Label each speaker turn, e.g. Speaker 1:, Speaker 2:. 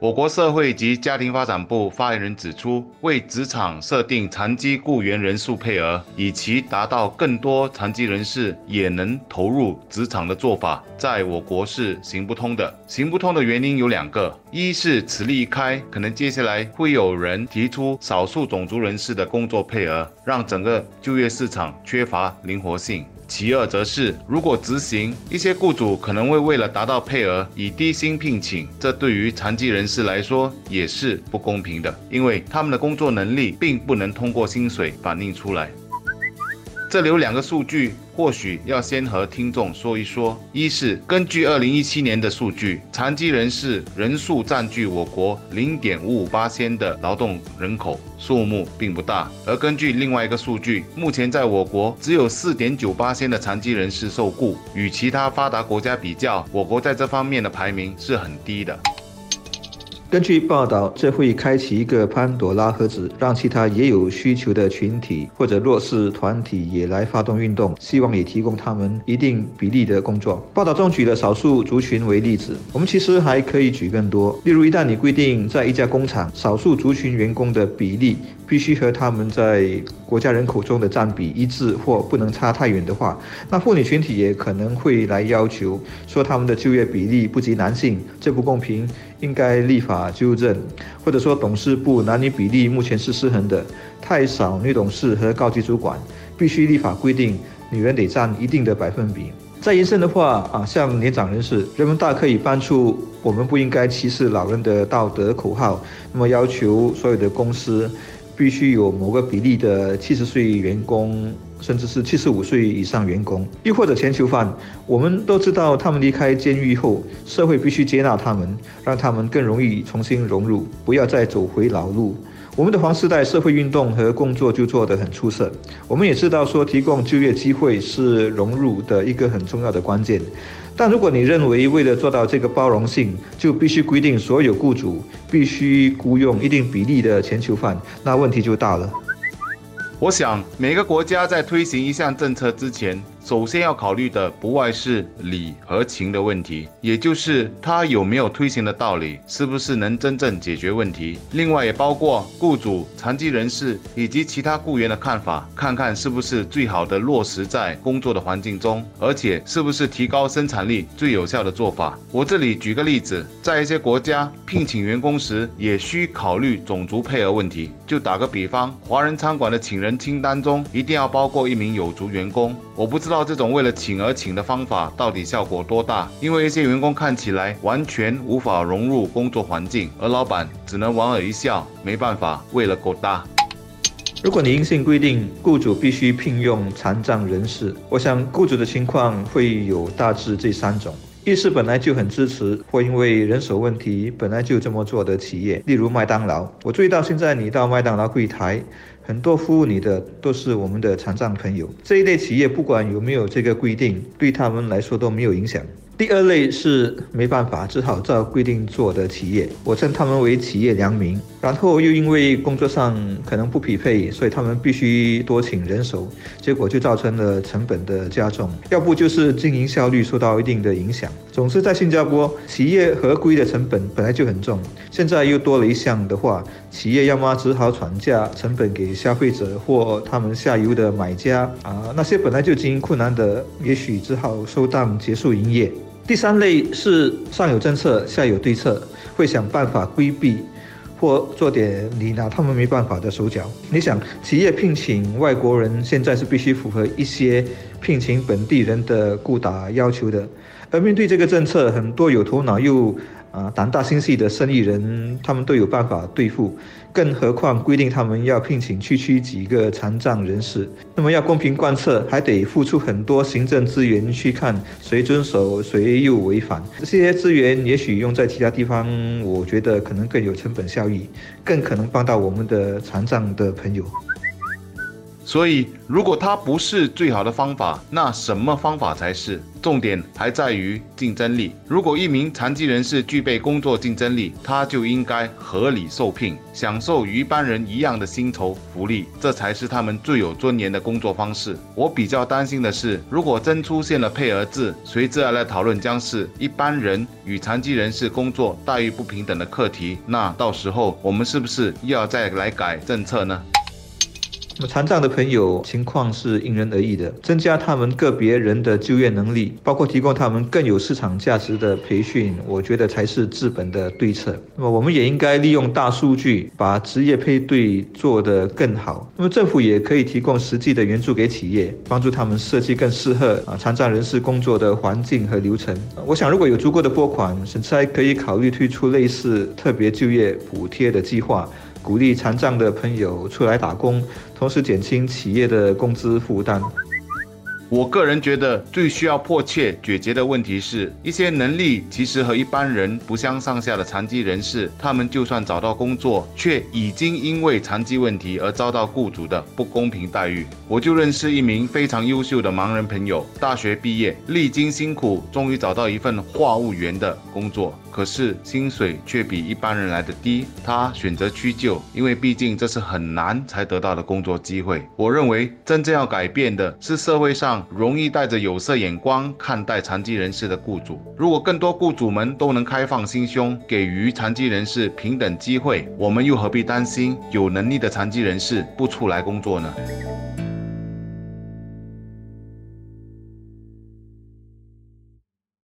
Speaker 1: 我国社会及家庭发展部发言人指出，为职场设定残疾雇员人数配额，以其达到更多残疾人士也能投入职场的做法，在我国是行不通的。行不通的原因有两个：一是此例一开，可能接下来会有人提出少数种族人士的工作配额，让整个就业市场缺乏灵活性。其二则是，如果执行，一些雇主可能会为了达到配额，以低薪聘请，这对于残疾人士来说也是不公平的，因为他们的工作能力并不能通过薪水反映出来。这里有两个数据，或许要先和听众说一说。一是根据二零一七年的数据，残疾人士人数占据我国零点五五八千的劳动人口，数目并不大。而根据另外一个数据，目前在我国只有四点九八千的残疾人士受雇，与其他发达国家比较，我国在这方面的排名是很低的。
Speaker 2: 根据报道，这会开启一个潘朵拉盒子，让其他也有需求的群体或者弱势团体也来发动运动，希望也提供他们一定比例的工作。报道中举了少数族群为例子，我们其实还可以举更多。例如，一旦你规定在一家工厂，少数族群员工的比例必须和他们在国家人口中的占比一致，或不能差太远的话，那妇女群体也可能会来要求说他们的就业比例不及男性，这不公平。应该立法纠正，或者说董事部男女比例目前是失衡的，太少女董事和高级主管，必须立法规定女人得占一定的百分比。再延伸的话啊，像年长人士，人们大可以搬出我们不应该歧视老人的道德口号，那么要求所有的公司。必须有某个比例的七十岁员工，甚至是七十五岁以上员工，又或者全囚犯。我们都知道，他们离开监狱后，社会必须接纳他们，让他们更容易重新融入，不要再走回老路。我们的黄时代社会运动和工作就做得很出色。我们也知道，说提供就业机会是融入的一个很重要的关键。但如果你认为为了做到这个包容性，就必须规定所有雇主必须雇佣一定比例的全球犯，那问题就大了。
Speaker 1: 我想，每个国家在推行一项政策之前，首先要考虑的不外是理和情的问题，也就是它有没有推行的道理，是不是能真正解决问题。另外，也包括雇主、残疾人士以及其他雇员的看法，看看是不是最好的落实在工作的环境中，而且是不是提高生产力最有效的做法。我这里举个例子，在一些国家聘请员工时，也需考虑种族配额问题。就打个比方，华人餐馆的请人清单中一定要包括一名有族员工。我不知道。这种为了请而请的方法到底效果多大？因为一些员工看起来完全无法融入工作环境，而老板只能莞尔一笑，没办法，为了够大。
Speaker 2: 如果你硬性规定雇主必须聘用残障人士，我想雇主的情况会有大致这三种：一是本来就很支持，或因为人手问题本来就这么做的企业，例如麦当劳。我注意到现在你到麦当劳柜台。很多服务你的都是我们的残障朋友，这一类企业不管有没有这个规定，对他们来说都没有影响。第二类是没办法，只好照规定做的企业，我称他们为企业良民。然后又因为工作上可能不匹配，所以他们必须多请人手，结果就造成了成本的加重。要不就是经营效率受到一定的影响。总之，在新加坡，企业合规的成本本来就很重，现在又多了一项的话，企业要么只好转嫁成本给消费者或他们下游的买家啊，那些本来就经营困难的，也许只好收档结束营业。第三类是上有政策，下有对策，会想办法规避或做点你拿他们没办法的手脚。你想，企业聘请外国人，现在是必须符合一些聘请本地人的雇打要求的，而面对这个政策，很多有头脑又。啊，胆大心细的生意人，他们都有办法对付，更何况规定他们要聘请区区几个残障人士，那么要公平贯彻，还得付出很多行政资源去看谁遵守，谁又违反。这些资源也许用在其他地方，我觉得可能更有成本效益，更可能帮到我们的残障的朋友。
Speaker 1: 所以，如果它不是最好的方法，那什么方法才是？重点还在于竞争力。如果一名残疾人士具备工作竞争力，他就应该合理受聘，享受与一般人一样的薪酬福利，这才是他们最有尊严的工作方式。我比较担心的是，如果真出现了配额制，随之而来讨论将是一般人与残疾人士工作待遇不平等的课题，那到时候我们是不是又要再来改政策呢？
Speaker 2: 那么残障的朋友情况是因人而异的，增加他们个别人的就业能力，包括提供他们更有市场价值的培训，我觉得才是治本的对策。那么我们也应该利用大数据，把职业配对做得更好。那么政府也可以提供实际的援助给企业，帮助他们设计更适合啊残障人士工作的环境和流程。我想，如果有足够的拨款，省差可以考虑推出类似特别就业补贴的计划。鼓励残障的朋友出来打工，同时减轻企业的工资负担。
Speaker 1: 我个人觉得最需要迫切解决的问题是一些能力其实和一般人不相上下的残疾人士，他们就算找到工作，却已经因为残疾问题而遭到雇主的不公平待遇。我就认识一名非常优秀的盲人朋友，大学毕业，历经辛苦，终于找到一份话务员的工作。可是薪水却比一般人来的低，他选择屈就，因为毕竟这是很难才得到的工作机会。我认为真正要改变的是社会上容易带着有色眼光看待残疾人士的雇主。如果更多雇主们都能开放心胸，给予残疾人士平等机会，我们又何必担心有能力的残疾人士不出来工作呢？